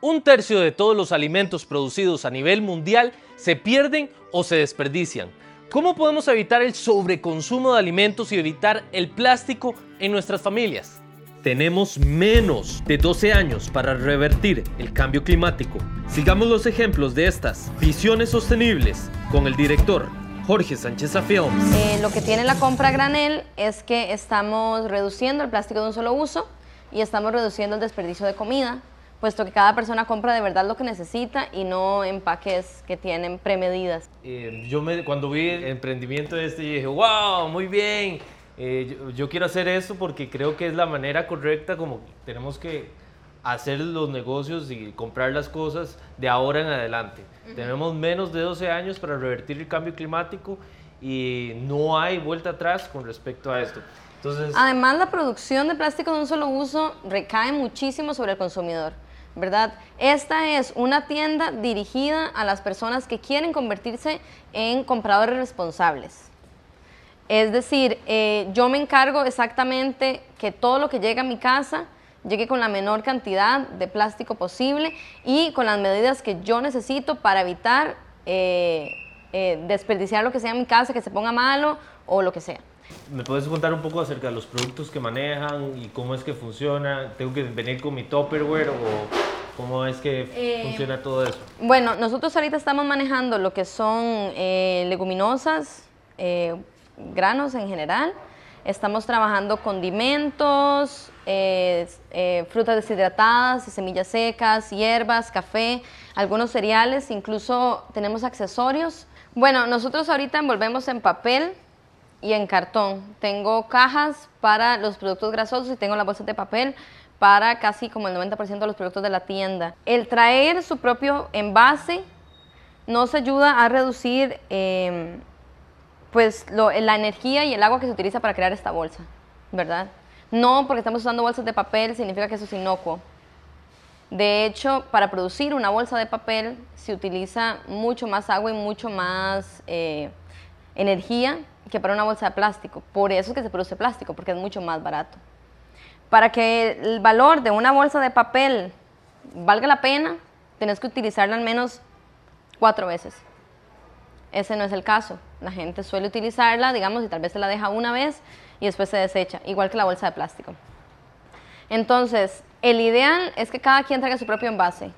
Un tercio de todos los alimentos producidos a nivel mundial se pierden o se desperdician. ¿Cómo podemos evitar el sobreconsumo de alimentos y evitar el plástico en nuestras familias? Tenemos menos de 12 años para revertir el cambio climático. Sigamos los ejemplos de estas visiones sostenibles con el director Jorge Sánchez Films. Eh, lo que tiene la compra granel es que estamos reduciendo el plástico de un solo uso y estamos reduciendo el desperdicio de comida, puesto que cada persona compra de verdad lo que necesita y no empaques que tienen premedidas. Eh, yo me, cuando vi el emprendimiento este dije, wow, muy bien, eh, yo, yo, quiero hacer esto porque creo que es la manera correcta como tenemos que hacer los negocios y comprar las cosas de ahora en adelante. Tenemos menos de 12 años para revertir el cambio climático y no hay vuelta atrás con respecto a esto. Entonces, Además, la producción de plástico de un solo uso recae muchísimo sobre el consumidor. ¿Verdad? Esta es una tienda dirigida a las personas que quieren convertirse en compradores responsables. Es decir, eh, yo me encargo exactamente que todo lo que llega a mi casa llegue con la menor cantidad de plástico posible y con las medidas que yo necesito para evitar eh, eh, desperdiciar lo que sea en mi casa, que se ponga malo o lo que sea. ¿Me puedes contar un poco acerca de los productos que manejan y cómo es que funciona? ¿Tengo que venir con mi Tupperware o cómo es que eh, funciona todo eso? Bueno, nosotros ahorita estamos manejando lo que son leguminosas, granos en general. Estamos trabajando condimentos, eh, eh, frutas deshidratadas, semillas secas, hierbas, café, algunos cereales, incluso tenemos accesorios. Bueno, nosotros ahorita envolvemos en papel y en cartón. Tengo cajas para los productos grasosos y tengo las bolsas de papel para casi como el 90% de los productos de la tienda. El traer su propio envase nos ayuda a reducir em, pues la energía y el agua que se utiliza para crear esta bolsa, ¿verdad? No porque estamos usando bolsas de papel significa que eso es inocuo. De hecho, para producir una bolsa de papel se utiliza mucho más agua y mucho más eh, energía que para una bolsa de plástico. Por eso es que se produce plástico, porque es mucho más barato. Para que el valor de una bolsa de papel valga la pena, tienes que utilizarla al menos cuatro veces. Ese no es el caso. La gente suele utilizarla, digamos, y tal vez se la deja una vez y después se desecha, igual que la bolsa de plástico. Entonces, el ideal es que cada quien traiga su propio envase,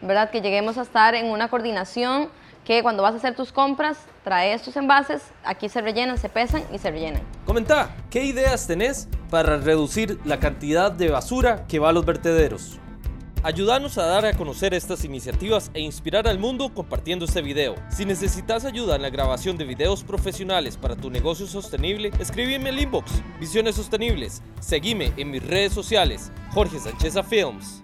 ¿verdad? Que lleguemos a estar en una coordinación que cuando vas a hacer tus compras, traes tus envases, aquí se rellenan, se pesan y se rellenan. Comenta, ¿qué ideas tenés para reducir la cantidad de basura que va a los vertederos? Ayúdanos a dar a conocer estas iniciativas e inspirar al mundo compartiendo este video. Si necesitas ayuda en la grabación de videos profesionales para tu negocio sostenible, escríbeme el inbox. Visiones Sostenibles. Seguime en mis redes sociales. Jorge Sánchez Films.